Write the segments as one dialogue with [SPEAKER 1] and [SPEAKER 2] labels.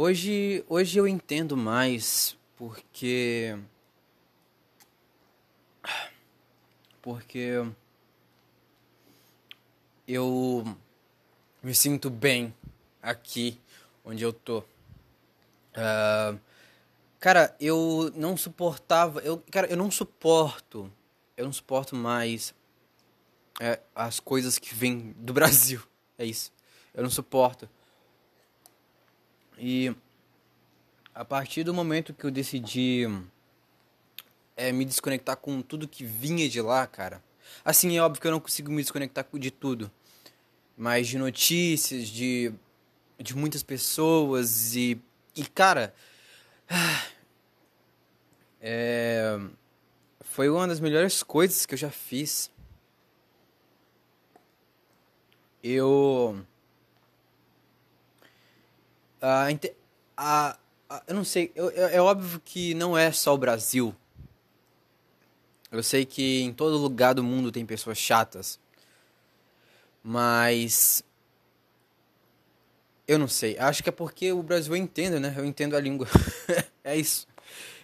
[SPEAKER 1] Hoje, hoje eu entendo mais porque porque eu me sinto bem aqui onde eu tô. Uh, cara, eu não suportava, eu, cara, eu não suporto, eu não suporto mais é, as coisas que vêm do Brasil. É isso. Eu não suporto. E a partir do momento que eu decidi é, me desconectar com tudo que vinha de lá, cara. Assim, é óbvio que eu não consigo me desconectar de tudo. Mas de notícias, de, de muitas pessoas e. E, cara. É, foi uma das melhores coisas que eu já fiz. Eu. A, a, a, eu não sei, eu, é, é óbvio que não é só o Brasil. Eu sei que em todo lugar do mundo tem pessoas chatas. Mas. Eu não sei. Acho que é porque o Brasil eu entendo, né? Eu entendo a língua. é isso.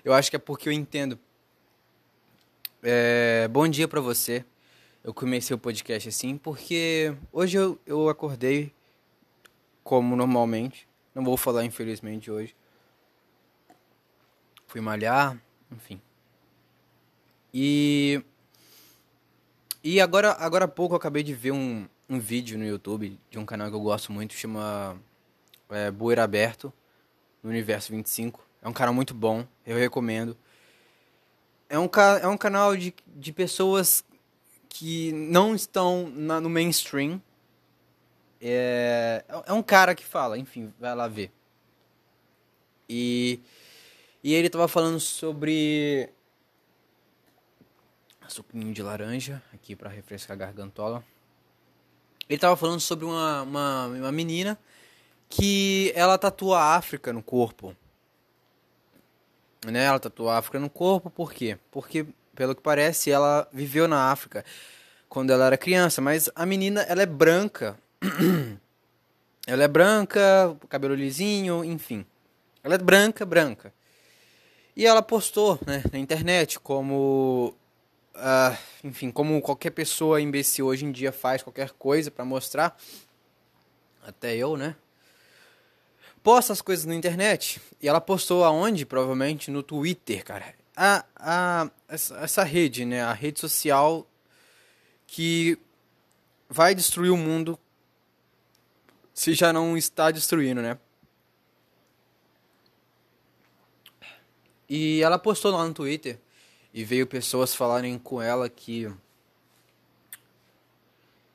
[SPEAKER 1] Eu acho que é porque eu entendo. É... Bom dia para você. Eu comecei o podcast assim porque hoje eu, eu acordei como normalmente. Não vou falar infelizmente hoje. Fui malhar, enfim. E e agora agora há pouco eu acabei de ver um, um vídeo no YouTube de um canal que eu gosto muito, chama é, Bueira Aberto, no Universo 25. É um canal muito bom, eu recomendo. É um, é um canal de, de pessoas que não estão na, no mainstream, é, é um cara que fala, enfim, vai lá ver. E, e ele tava falando sobre suquinho de laranja aqui para refrescar a gargantola. Ele tava falando sobre uma, uma, uma menina que ela tatua a África no corpo. Né? Ela tatua a África no corpo, por quê? Porque, pelo que parece, ela viveu na África quando ela era criança, mas a menina, ela é branca ela é branca, cabelo lisinho, enfim. Ela é branca, branca. E ela postou né, na internet como. Uh, enfim, como qualquer pessoa imbecil hoje em dia faz qualquer coisa para mostrar. Até eu, né? Posta as coisas na internet. E ela postou aonde? Provavelmente no Twitter, cara. A, a, essa, essa rede, né? A rede social que vai destruir o mundo se já não está destruindo, né? E ela postou lá no Twitter e veio pessoas falarem com ela que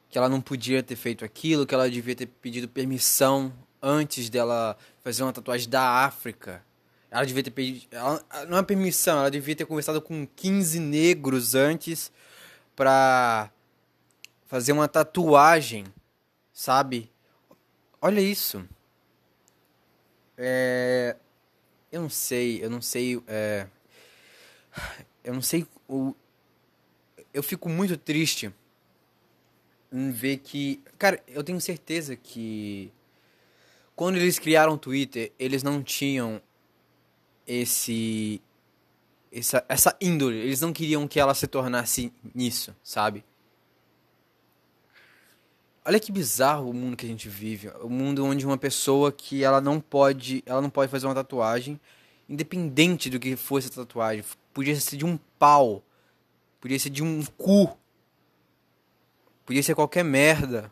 [SPEAKER 1] que ela não podia ter feito aquilo, que ela devia ter pedido permissão antes dela fazer uma tatuagem da África. Ela devia ter pedido, não é permissão, ela devia ter conversado com 15 negros antes pra fazer uma tatuagem, sabe? Olha isso. É, eu não sei, eu não sei. É, eu não sei. O, eu fico muito triste em ver que. Cara, eu tenho certeza que. Quando eles criaram o Twitter, eles não tinham esse. Essa, essa índole. Eles não queriam que ela se tornasse nisso, sabe? Olha que bizarro o mundo que a gente vive. O mundo onde uma pessoa que ela não pode, ela não pode fazer uma tatuagem, independente do que fosse a tatuagem. Podia ser de um pau, podia ser de um cu, podia ser qualquer merda,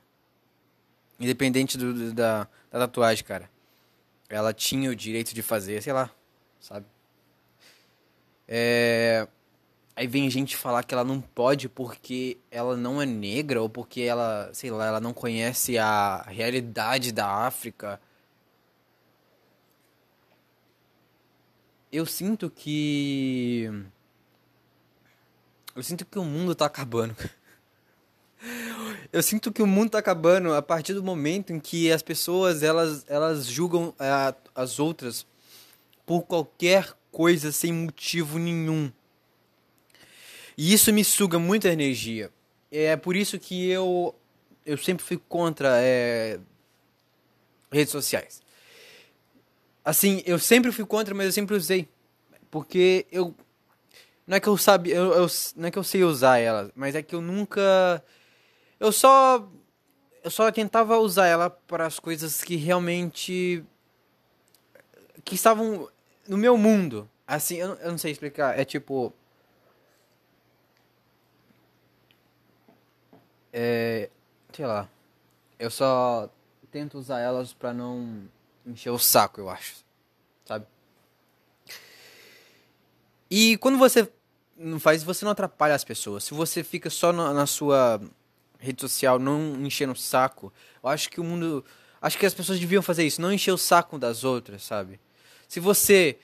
[SPEAKER 1] independente do, da, da tatuagem, cara. Ela tinha o direito de fazer, sei lá, sabe? É, Aí vem gente falar que ela não pode porque ela não é negra ou porque ela, sei lá, ela não conhece a realidade da África. Eu sinto que eu sinto que o mundo tá acabando. Eu sinto que o mundo tá acabando a partir do momento em que as pessoas elas elas julgam a, as outras por qualquer coisa sem motivo nenhum. E isso me suga muita energia. É por isso que eu, eu sempre fui contra é, redes sociais. Assim, eu sempre fui contra, mas eu sempre usei. Porque eu. Não é que eu sabia. Eu, eu, não é que eu sei usar ela, mas é que eu nunca. Eu só. Eu só tentava usar ela para as coisas que realmente. que estavam no meu mundo. Assim, eu, eu não sei explicar. É tipo. É. Sei lá. Eu só tento usar elas pra não encher o saco, eu acho. Sabe? E quando você não faz, você não atrapalha as pessoas. Se você fica só na, na sua rede social não enchendo o saco, eu acho que o mundo. Acho que as pessoas deviam fazer isso, não encher o saco das outras, sabe? Se você.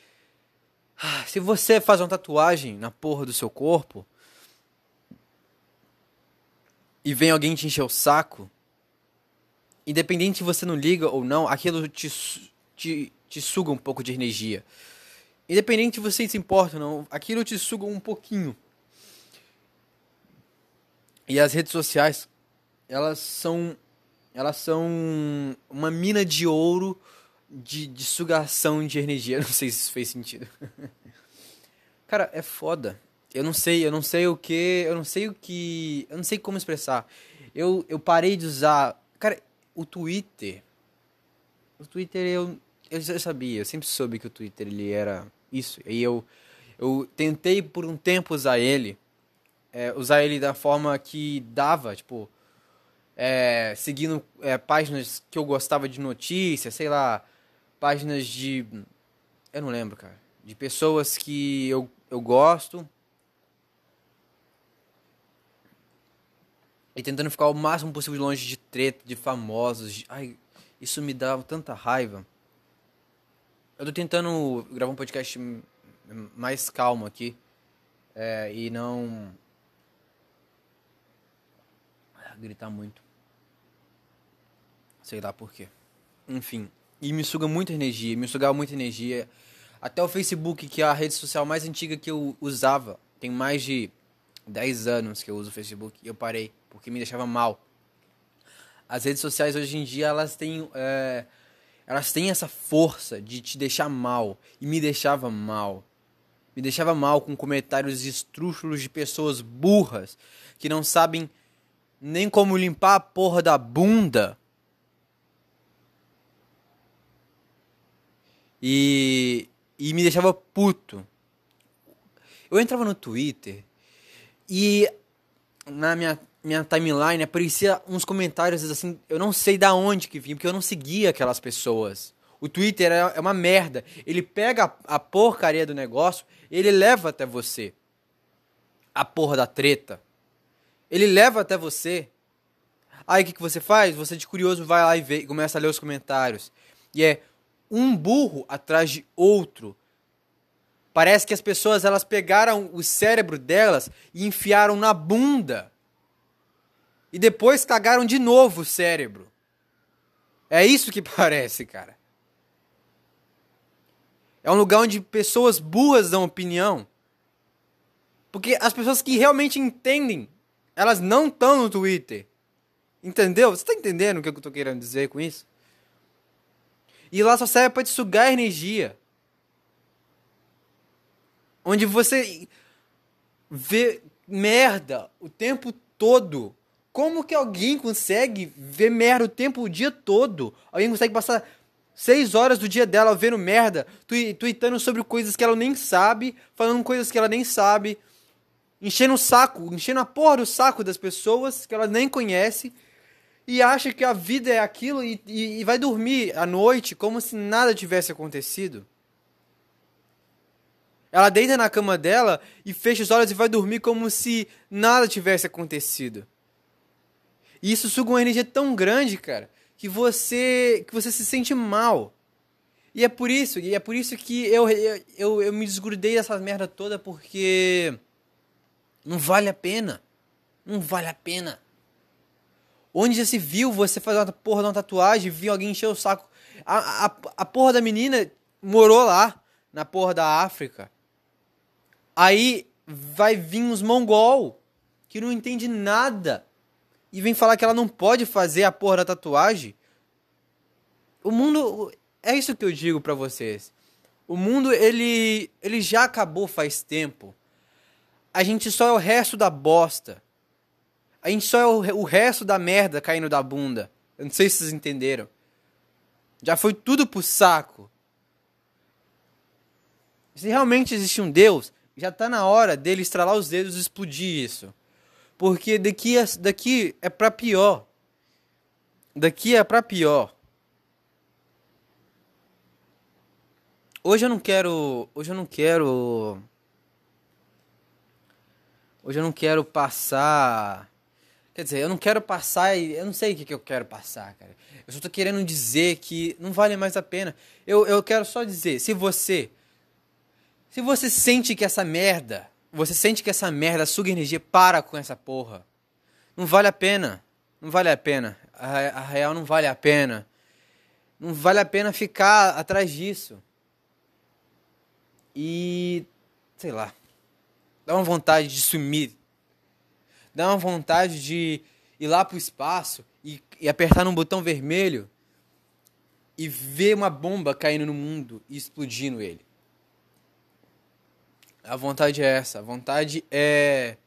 [SPEAKER 1] Se você faz uma tatuagem na porra do seu corpo. E vem alguém te encher o saco, independente se você não liga ou não, aquilo te, te, te suga um pouco de energia. Independente se você se importa ou não, aquilo te suga um pouquinho. E as redes sociais, elas são elas são uma mina de ouro de, de sugação de energia. Não sei se isso fez sentido. Cara, é foda. Eu não sei, eu não sei o que, eu não sei o que, eu não sei como expressar. Eu, eu parei de usar, cara, o Twitter. O Twitter eu, eu já sabia, eu sempre soube que o Twitter ele era isso. E eu, eu tentei por um tempo usar ele, é, usar ele da forma que dava, tipo, é, seguindo é, páginas que eu gostava de notícias, sei lá, páginas de. Eu não lembro, cara. De pessoas que eu, eu gosto. E tentando ficar o máximo possível longe de treta, de famosos. De... Ai, isso me dava tanta raiva. Eu tô tentando gravar um podcast mais calmo aqui. É, e não. Gritar muito. Sei lá por quê. Enfim. E me suga muita energia. Me sugava muita energia. Até o Facebook, que é a rede social mais antiga que eu usava. Tem mais de 10 anos que eu uso o Facebook. E eu parei porque me deixava mal. As redes sociais hoje em dia elas têm é, elas têm essa força de te deixar mal e me deixava mal. Me deixava mal com comentários estrúxulos de pessoas burras que não sabem nem como limpar a porra da bunda. E, e me deixava puto. Eu entrava no Twitter e na minha minha timeline aparecia uns comentários assim, eu não sei da onde que vinha, porque eu não seguia aquelas pessoas. O Twitter é, é uma merda. Ele pega a, porcaria do negócio, ele leva até você. A porra da treta. Ele leva até você. Aí o que, que você faz? Você de curioso vai lá e vê, começa a ler os comentários. E é um burro atrás de outro. Parece que as pessoas elas pegaram o cérebro delas e enfiaram na bunda e depois cagaram de novo o cérebro. É isso que parece, cara. É um lugar onde pessoas burras dão opinião. Porque as pessoas que realmente entendem, elas não estão no Twitter. Entendeu? Você tá entendendo o que eu tô querendo dizer com isso? E lá só serve para te sugar energia. Onde você vê merda o tempo todo. Como que alguém consegue ver merda o tempo, o dia todo? Alguém consegue passar seis horas do dia dela vendo merda, tweetando sobre coisas que ela nem sabe, falando coisas que ela nem sabe, enchendo o saco, enchendo a porra do saco das pessoas que ela nem conhece e acha que a vida é aquilo e, e, e vai dormir à noite como se nada tivesse acontecido. Ela deita na cama dela e fecha os olhos e vai dormir como se nada tivesse acontecido. E isso suga uma energia tão grande, cara, que você que você se sente mal. E é por isso, e é por isso que eu, eu, eu me desgrudei dessa merda toda, porque não vale a pena. Não vale a pena. Onde já se viu você fazer uma porra de uma tatuagem, viu alguém encher o saco. A, a, a porra da menina morou lá, na porra da África. Aí vai vir uns mongol que não entende nada e vem falar que ela não pode fazer a porra da tatuagem. O mundo. é isso que eu digo para vocês. O mundo, ele, ele já acabou faz tempo. A gente só é o resto da bosta. A gente só é o, o resto da merda caindo da bunda. Eu não sei se vocês entenderam. Já foi tudo pro saco. Se realmente existe um Deus, já tá na hora dele estralar os dedos e explodir isso. Porque daqui é, daqui é pra pior. Daqui é pra pior. Hoje eu não quero. Hoje eu não quero. Hoje eu não quero passar. Quer dizer, eu não quero passar e. Eu não sei o que, que eu quero passar, cara. Eu só tô querendo dizer que não vale mais a pena. Eu, eu quero só dizer, se você. Se você sente que essa merda. Você sente que essa merda suga energia, para com essa porra. Não vale a pena. Não vale a pena. A, a real não vale a pena. Não vale a pena ficar atrás disso. E. sei lá. Dá uma vontade de sumir. Dá uma vontade de ir lá pro espaço e, e apertar num botão vermelho e ver uma bomba caindo no mundo e explodindo ele. A vontade é essa. A vontade é.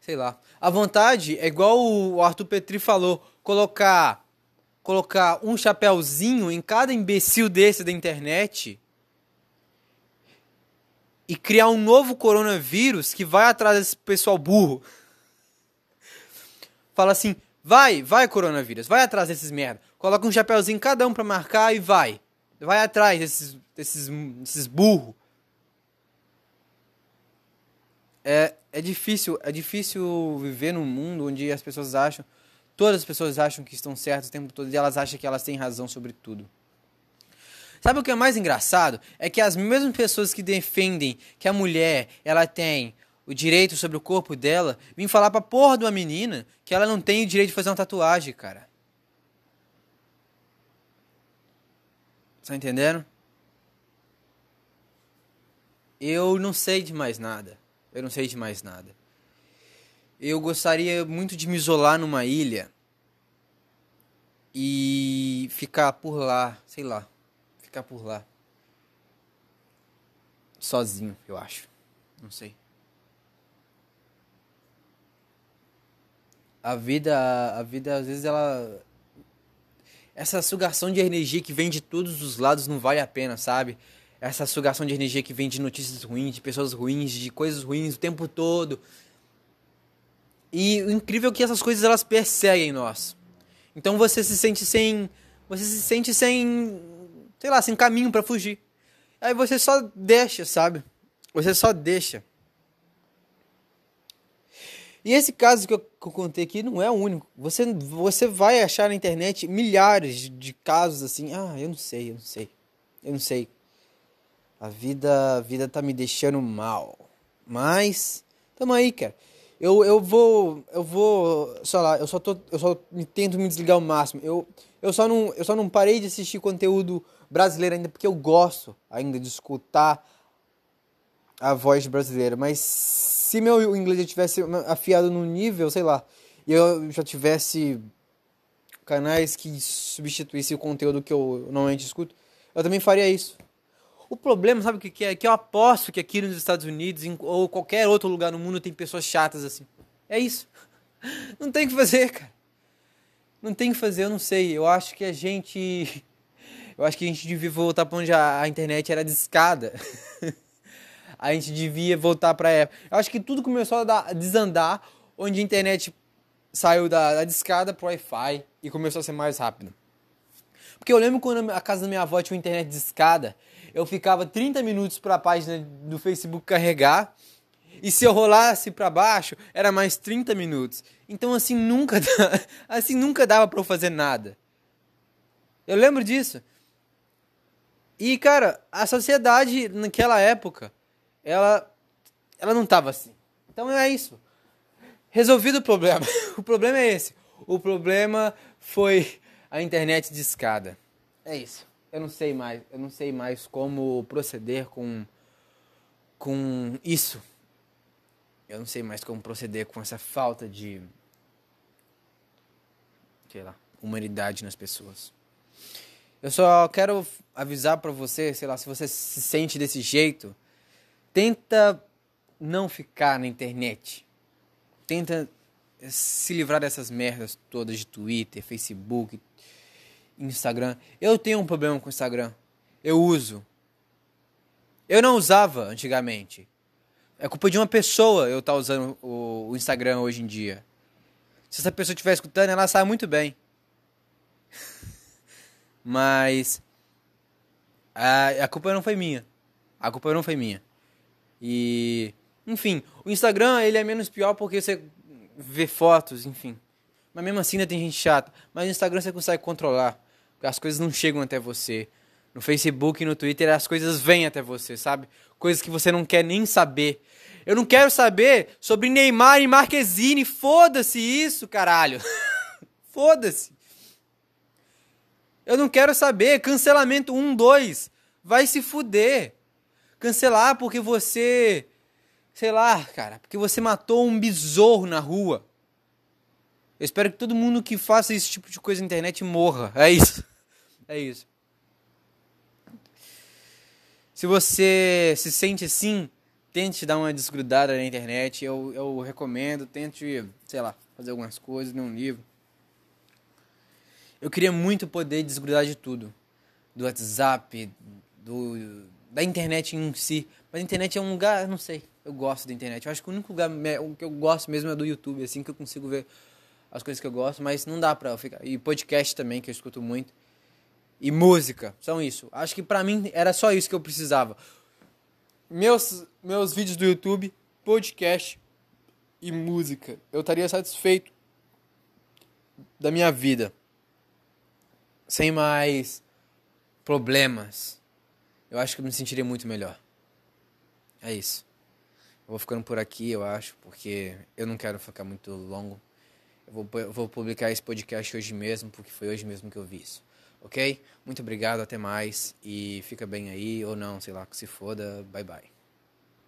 [SPEAKER 1] Sei lá. A vontade é igual o Arthur Petri falou: colocar. Colocar um chapéuzinho em cada imbecil desse da internet e criar um novo coronavírus que vai atrás desse pessoal burro. Fala assim: vai, vai, coronavírus, vai atrás desses merda. Coloca um chapéuzinho em cada um pra marcar e vai. Vai atrás desses, desses, desses burros. É, é difícil, é difícil viver num mundo onde as pessoas acham, todas as pessoas acham que estão certas o tempo todo e elas acham que elas têm razão sobre tudo. Sabe o que é mais engraçado? É que as mesmas pessoas que defendem que a mulher ela tem o direito sobre o corpo dela, vêm falar pra porra de uma menina que ela não tem o direito de fazer uma tatuagem, cara. Tá entendendo? Eu não sei de mais nada. Eu não sei de mais nada. Eu gostaria muito de me isolar numa ilha e ficar por lá, sei lá, ficar por lá. Sozinho, eu acho. Não sei. A vida, a vida às vezes ela essa sugação de energia que vem de todos os lados não vale a pena, sabe? Essa sugação de energia que vem de notícias ruins, de pessoas ruins, de coisas ruins o tempo todo. E o incrível é que essas coisas elas perseguem nós. Então você se sente sem, você se sente sem, sei lá, sem caminho para fugir. Aí você só deixa, sabe? Você só deixa. E esse caso que eu, contei aqui não é o único. Você, você vai achar na internet milhares de casos assim. Ah, eu não sei, eu não sei. Eu não sei. A vida, a vida tá me deixando mal. Mas tamo aí, cara. Eu, eu vou eu vou, sei lá, eu só tô eu só tento me desligar ao máximo. Eu eu só não eu só não parei de assistir conteúdo brasileiro ainda porque eu gosto ainda de escutar a voz brasileira, mas se meu inglês já tivesse afiado no nível, sei lá, e eu já tivesse canais que substituíssem o conteúdo que eu normalmente escuto, eu também faria isso. O problema, sabe o que, é? Que eu aposto que aqui nos Estados Unidos em, ou qualquer outro lugar no mundo tem pessoas chatas assim. É isso. Não tem o que fazer, cara. Não tem o que fazer, eu não sei. Eu acho que a gente. Eu acho que a gente devia voltar para onde a, a internet era discada. a gente devia voltar para época. Eu acho que tudo começou a, dar, a desandar onde a internet saiu da, da discada pro Wi-Fi e começou a ser mais rápido. Porque eu lembro quando a casa da minha avó tinha uma internet discada eu ficava 30 minutos para a página do Facebook carregar. E se eu rolasse para baixo, era mais 30 minutos. Então assim nunca assim nunca dava para eu fazer nada. Eu lembro disso. E cara, a sociedade naquela época, ela ela não tava assim. Então é isso. Resolvido o problema. O problema é esse. O problema foi a internet de escada. É isso eu não sei mais, eu não sei mais como proceder com com isso. Eu não sei mais como proceder com essa falta de sei lá, humanidade nas pessoas. Eu só quero avisar para você, sei lá, se você se sente desse jeito, tenta não ficar na internet. Tenta se livrar dessas merdas todas de Twitter, Facebook, Instagram. Eu tenho um problema com o Instagram. Eu uso. Eu não usava antigamente. É culpa de uma pessoa eu estar tá usando o, Instagram hoje em dia. Se essa pessoa estiver escutando, ela sabe muito bem. Mas a, a culpa não foi minha. A culpa não foi minha. E enfim, o Instagram ele é menos pior porque você vê fotos, enfim. Mas mesmo assim ainda tem gente chata. Mas no Instagram você consegue controlar. As coisas não chegam até você. No Facebook e no Twitter as coisas vêm até você, sabe? Coisas que você não quer nem saber. Eu não quero saber sobre Neymar e Marquezine. Foda-se isso, caralho. Foda-se. Eu não quero saber. Cancelamento 1, 2. Vai se fuder. Cancelar porque você. Sei lá, cara. Porque você matou um besouro na rua. Eu espero que todo mundo que faça esse tipo de coisa na internet morra. É isso. É isso. Se você se sente assim, tente dar uma desgrudada na internet. Eu, eu recomendo, tente, sei lá, fazer algumas coisas, ler um livro. Eu queria muito poder desgrudar de tudo. Do WhatsApp, do, da internet em si. Mas a internet é um lugar, não sei, eu gosto da internet. Eu acho que o único lugar o que eu gosto mesmo é do YouTube, assim que eu consigo ver as coisas que eu gosto, mas não dá pra ficar. E podcast também, que eu escuto muito. E música, são isso. Acho que pra mim era só isso que eu precisava meus, meus vídeos do YouTube, podcast e música. Eu estaria satisfeito da minha vida. Sem mais problemas. Eu acho que eu me sentiria muito melhor. É isso. Eu vou ficando por aqui, eu acho, porque eu não quero ficar muito longo. Eu vou, vou publicar esse podcast hoje mesmo, porque foi hoje mesmo que eu vi isso. Ok? Muito obrigado, até mais. E fica bem aí, ou não, sei lá, que se foda. Bye bye.